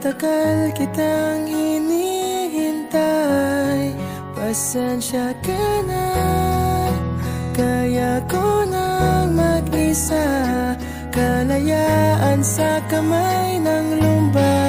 Matagal kitang hinihintay. Pasensya ka na Kaya ko nang mag-isa. Kalayaan sa kamay ng lumbay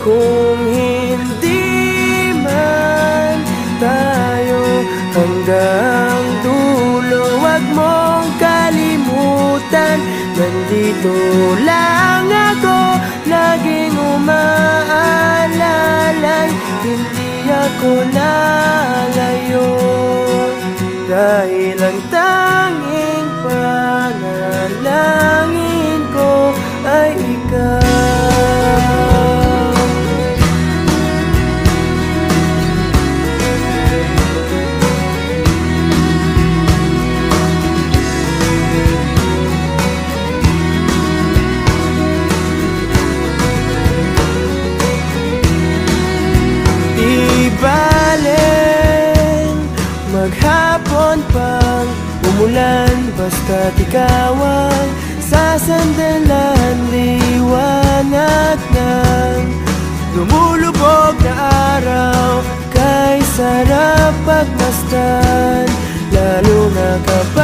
Kung hindi man tayo hanggang dulo Huwag mong kalimutan. Nandito lang ako Laging umaalalay Hindi ako nalayo Dahil ang tanging panalangin ko ay ikaw. Basta't ikaw ang sasandalan Liwanag ng lumulubog na araw Kay sarap pagmasdan Lalo na kapag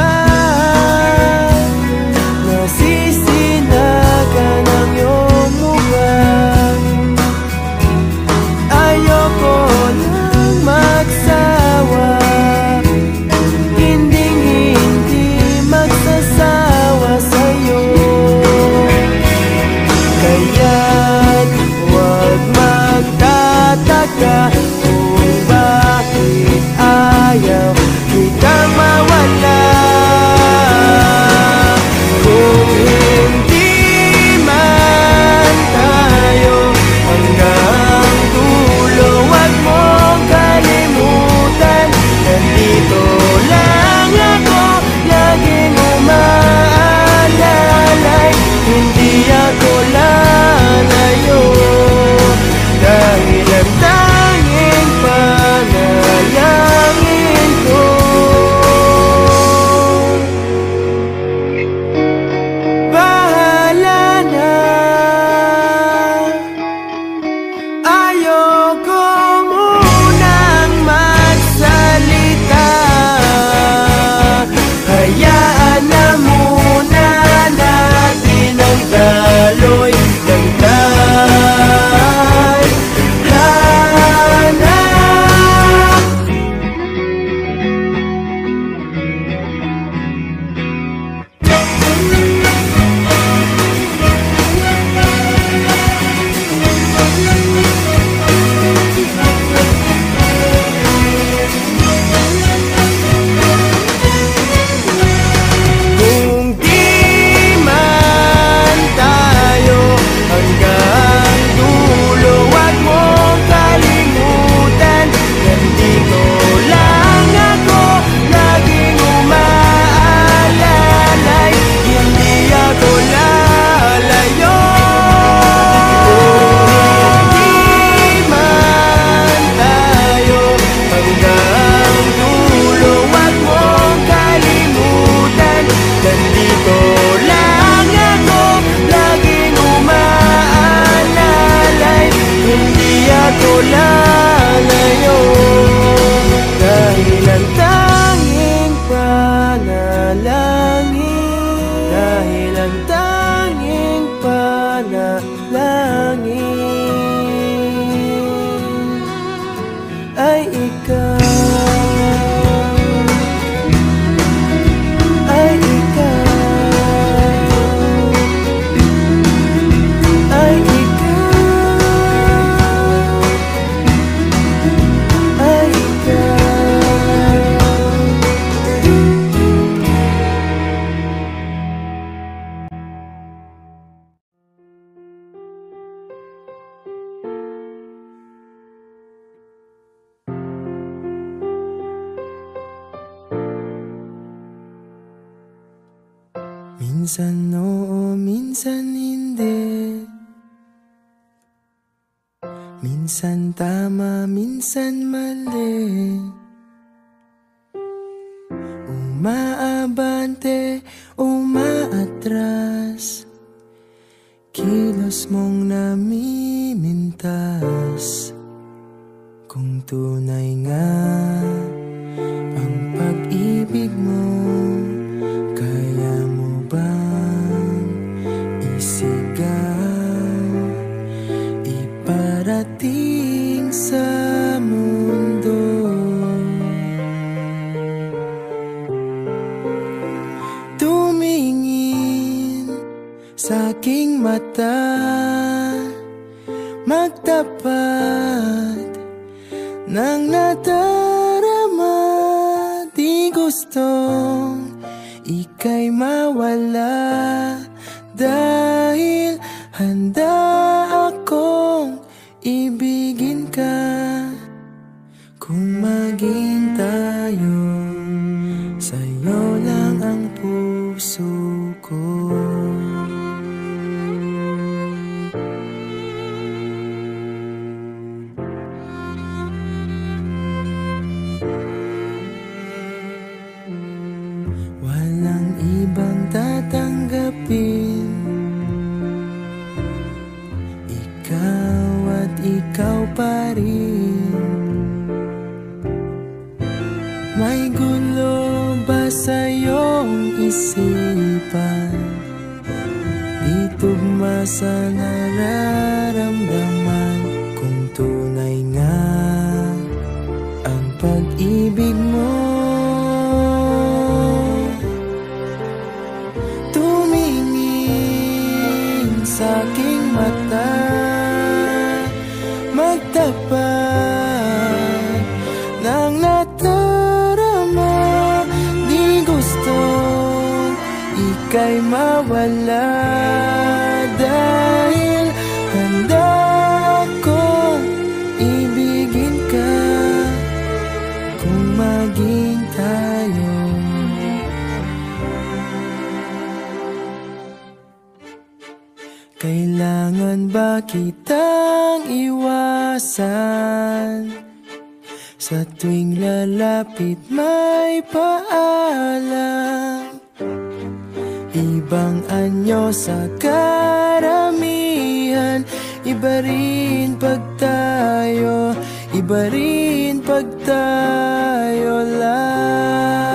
ika'y mawala Dahil handa akong ibigin ka. Kung maging tayo sa nararamdaman Kung tunay nga ang pag-ibig mo. Tumingin sa aking mata Magtapat ng natarama Di gusto ika'y mawala kitang iwasan? Sa tuwing lalapit may paalam. Ibang anyo sa karamihan. Iba rin pag tayo Iba rin pag tayo lang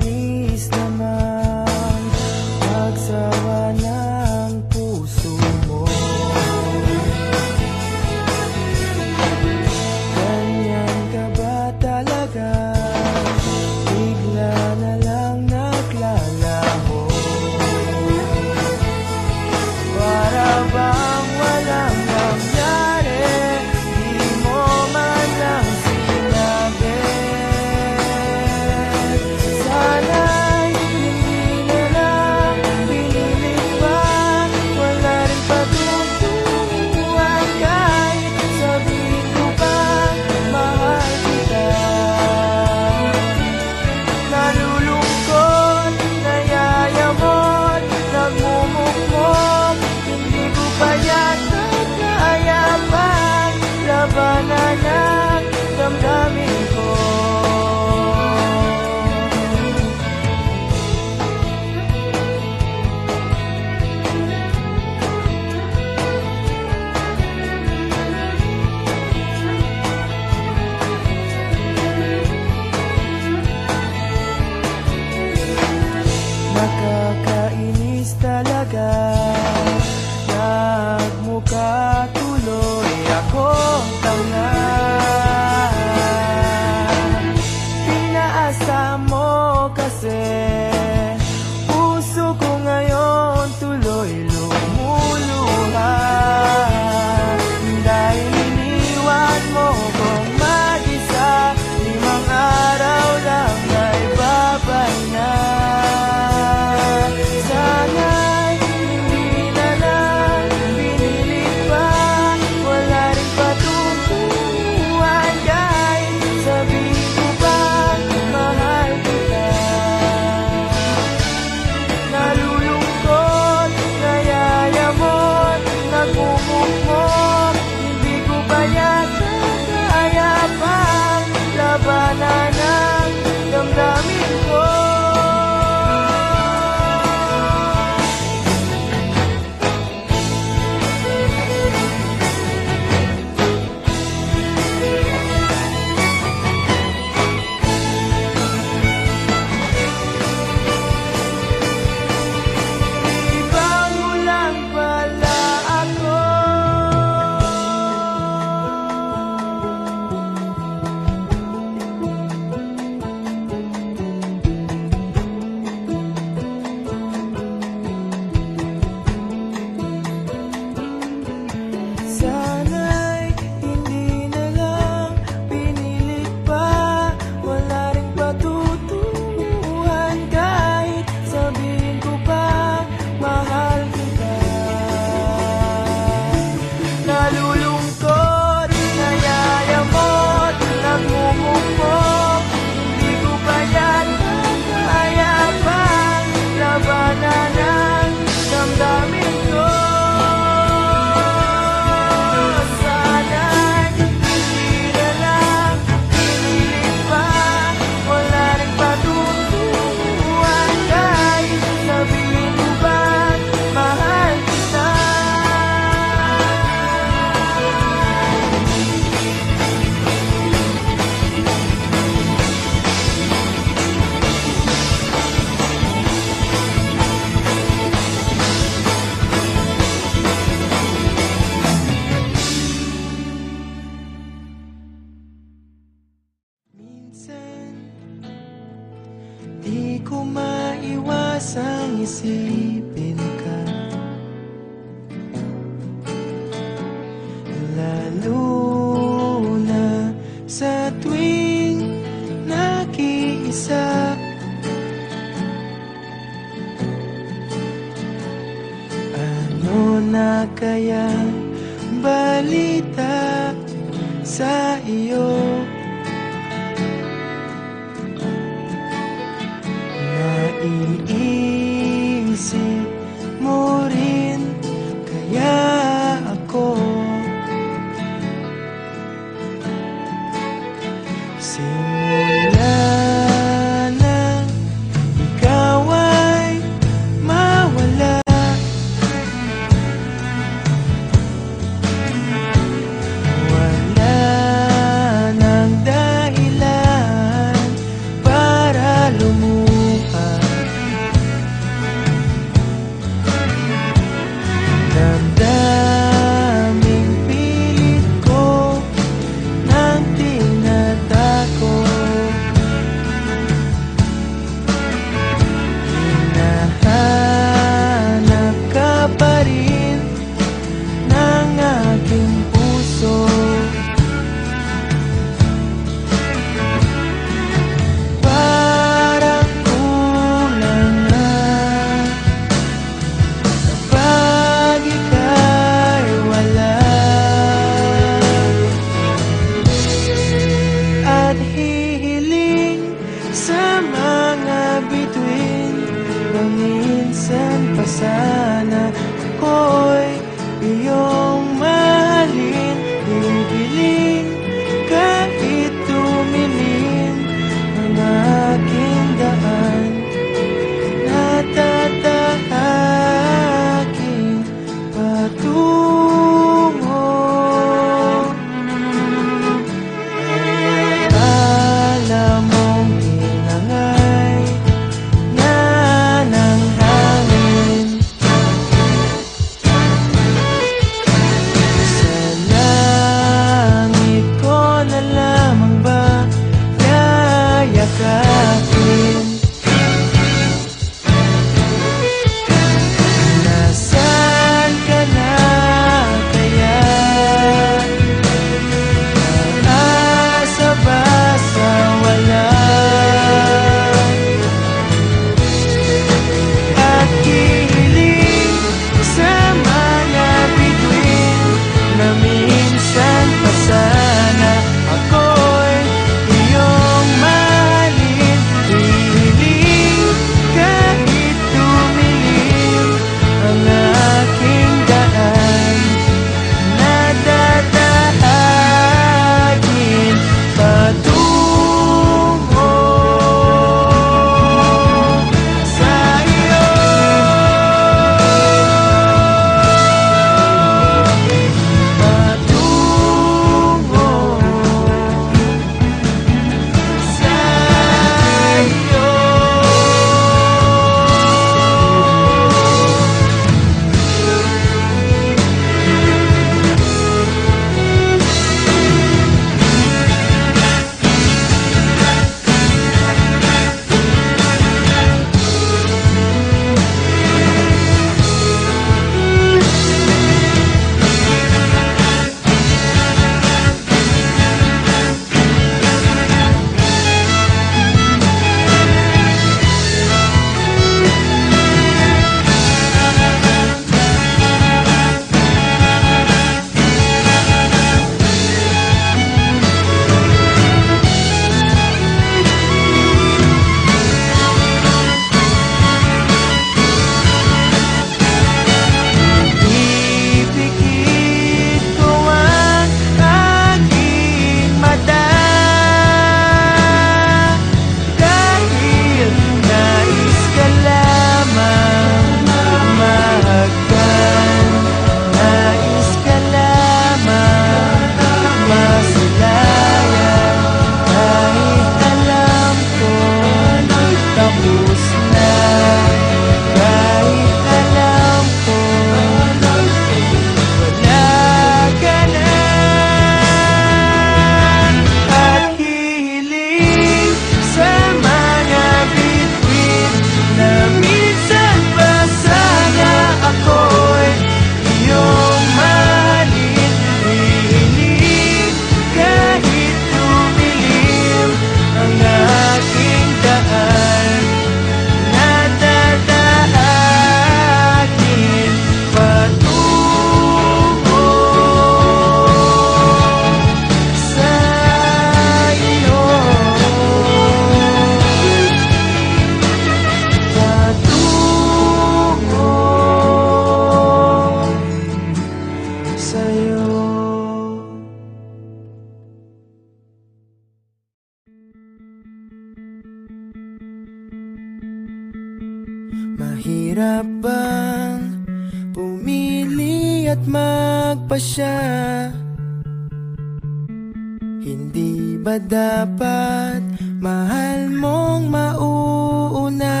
Hindi ba dapat mahal mong mauuna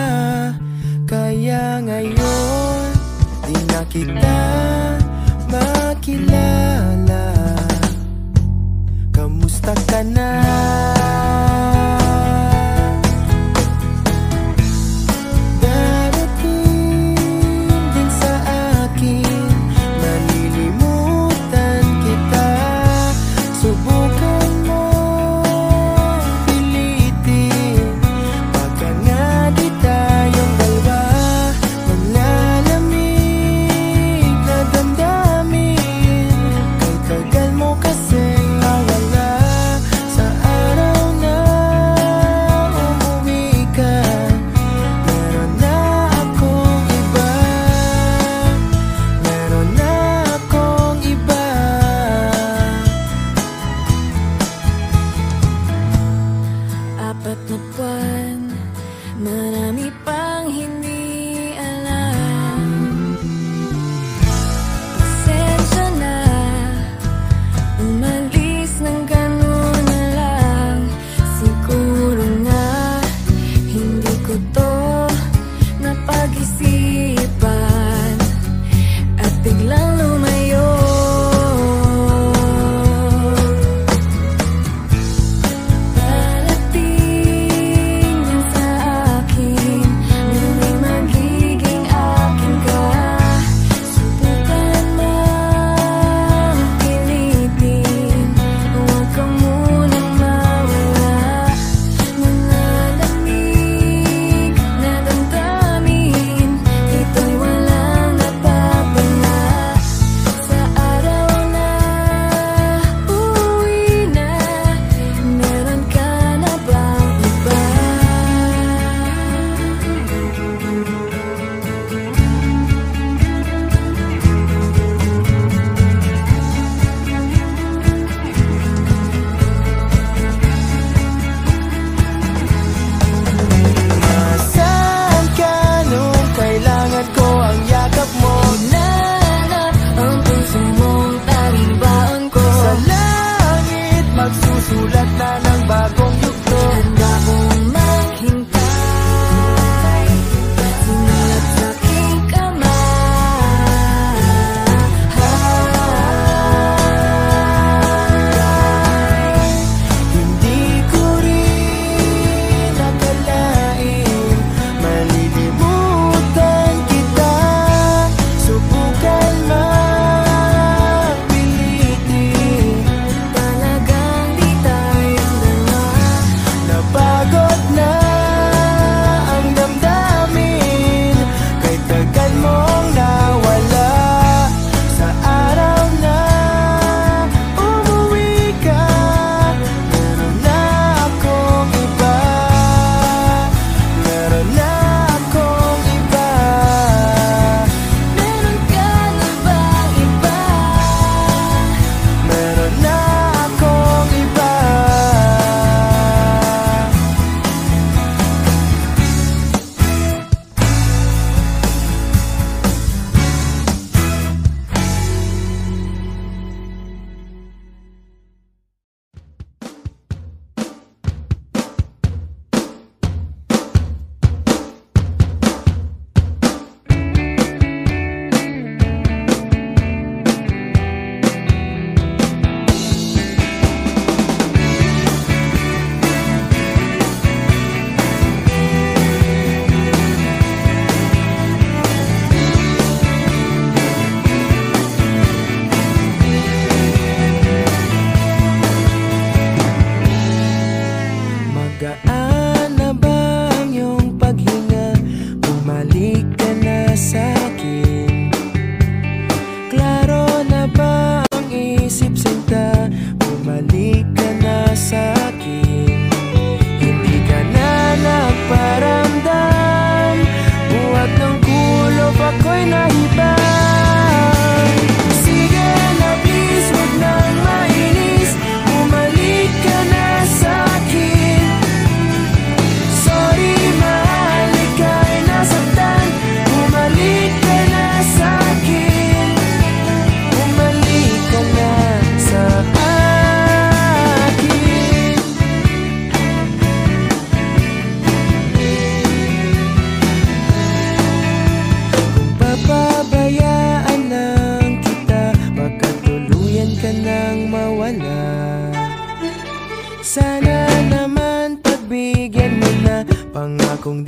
Kaya ngayon di na kita makilala Kamusta ka na?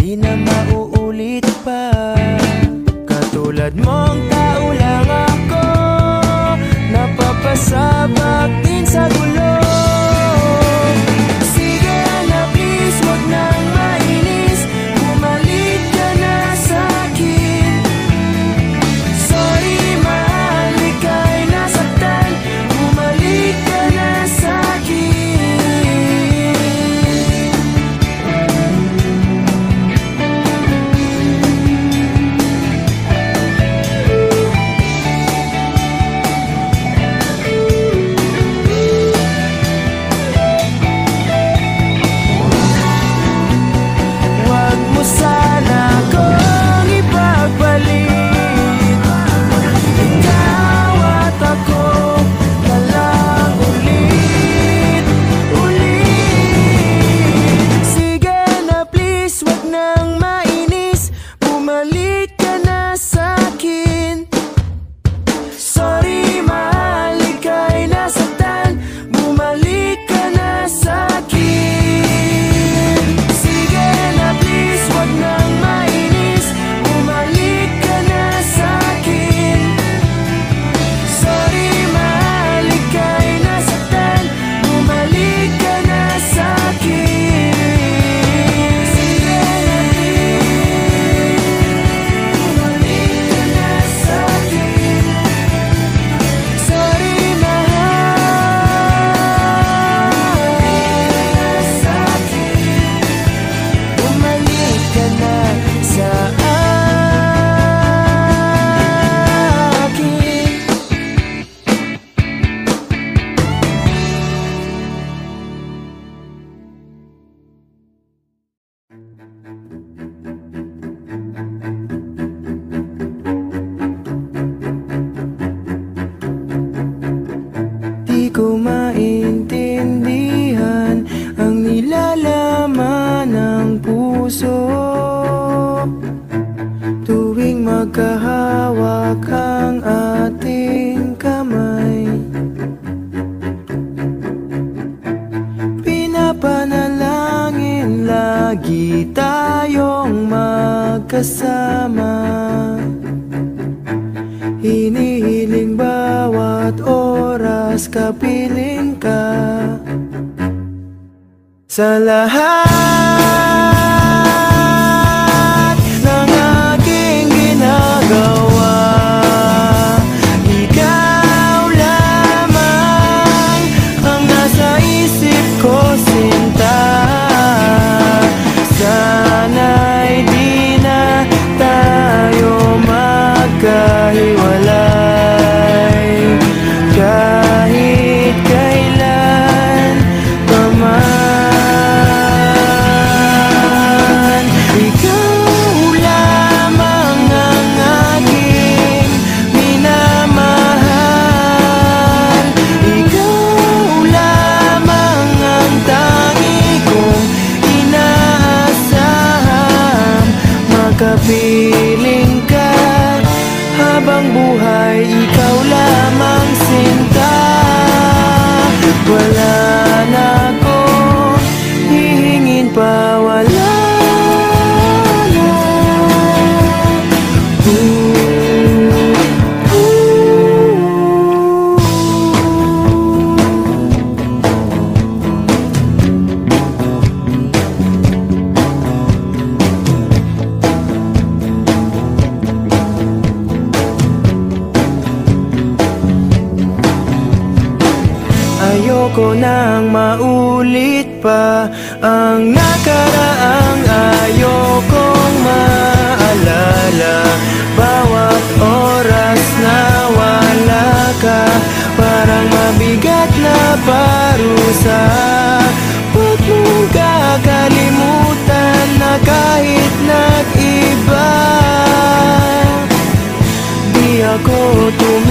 Di na mauulit pa. Katulad mong tao lang ako. Napapasabak din sa gulo. Sa lahat. kausap Huwag mong kakalimutan na kahit nag-iba? Di ako tumingin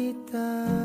Hindi na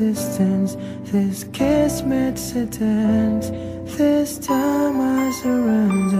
existence. This kiss makes it end This time I surrender.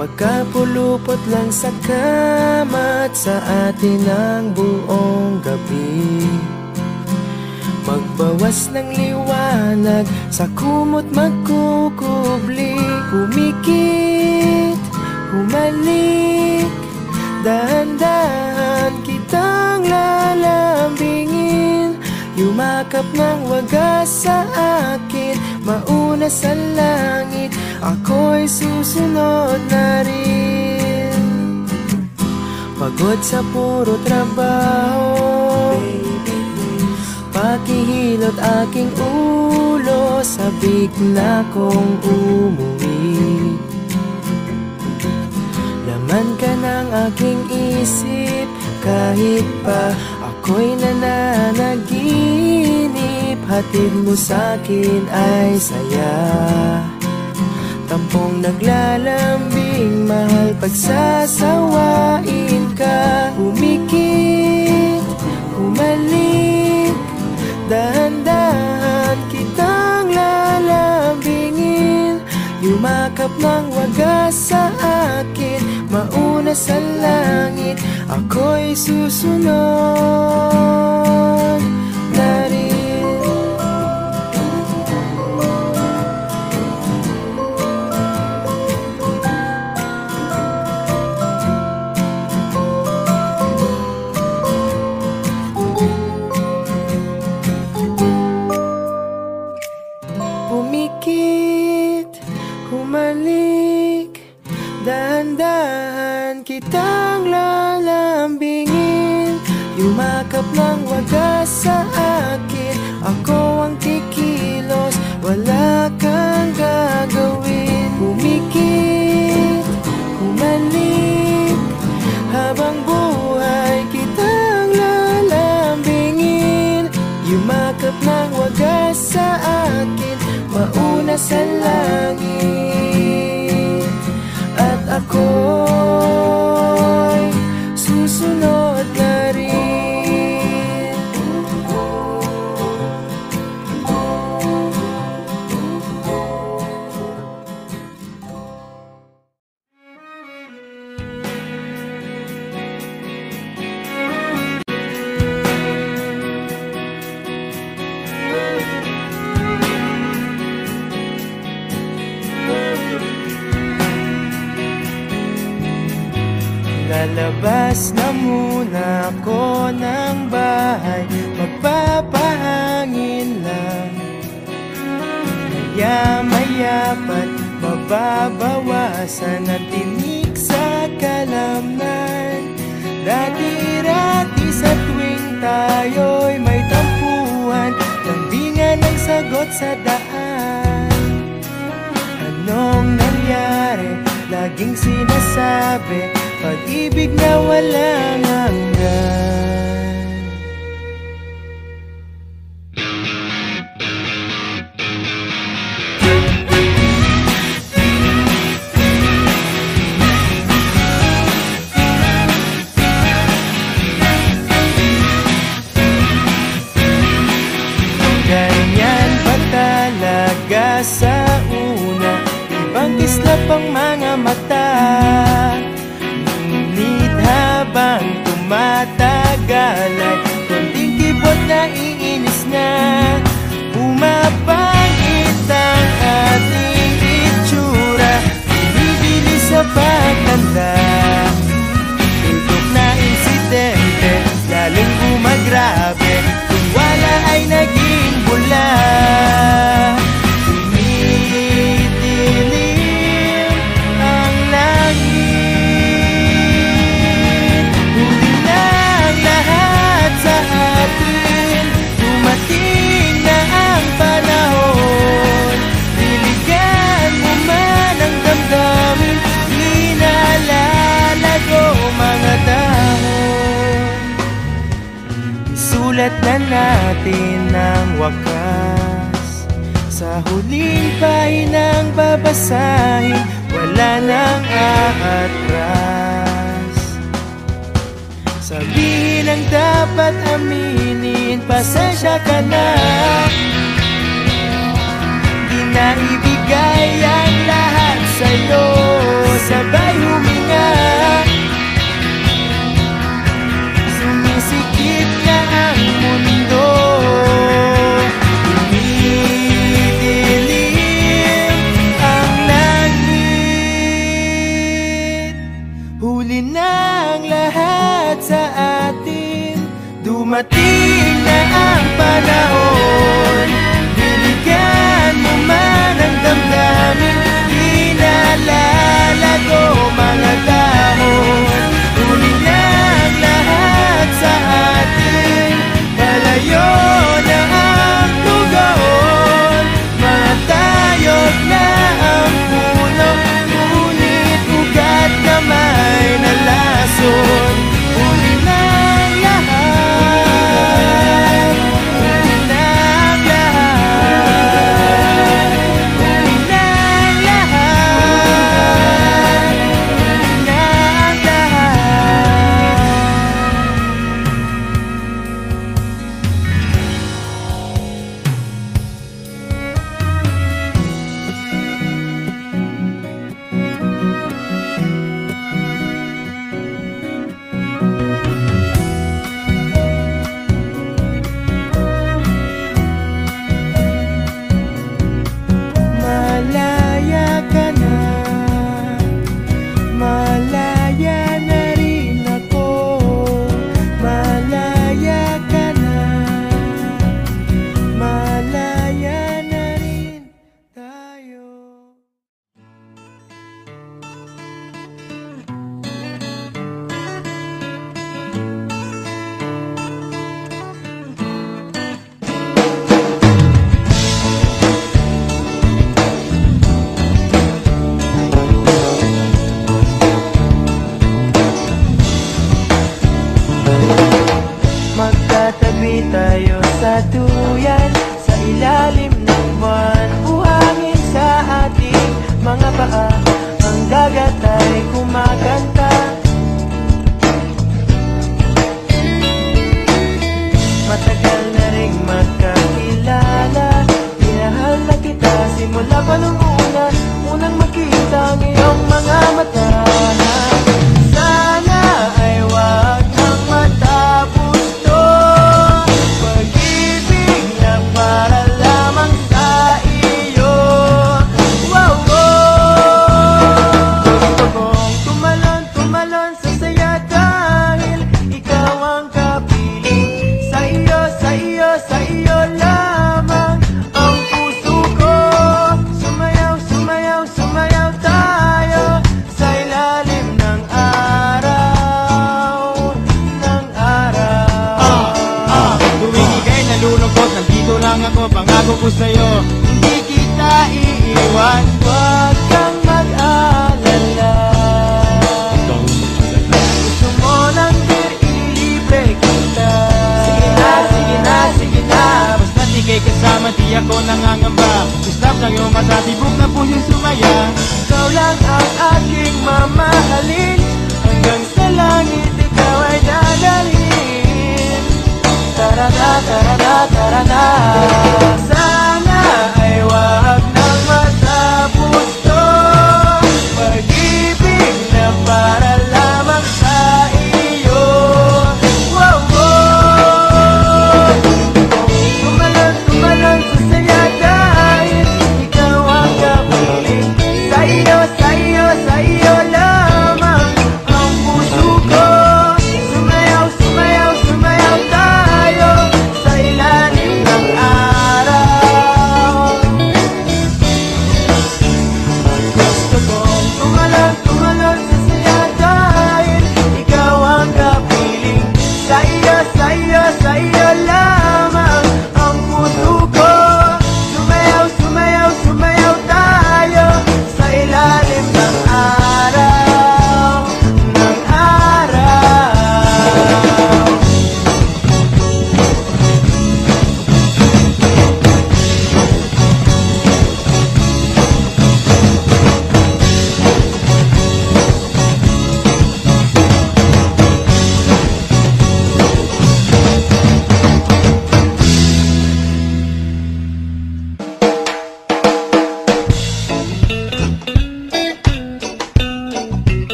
Magkapulupot lang sa kama at sa atin ang buong gabi. Magbawas ng liwanag sa kumot magkukubli. Kumikit, humalik, dahan-dahan kitang lalambingin. Yumakap ng wagas sa akin, mauna sa langit. Ako'y susunod na rin. Pagod sa puro trabaho. Pakihilot aking ulo Sa bigla kong umuwi. Laman ka ng aking isip Kahit pa ako'y nananaginip Hatid mo sa'kin ay saya tipong naglalambing Mahal pagsasawain ka. Humikit, humalik Dahan-dahan kitang lalambingin. Yumakap ng wagas sa akin Mauna sa langit Ako'y susunod.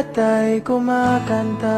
Dagat ay kumakanta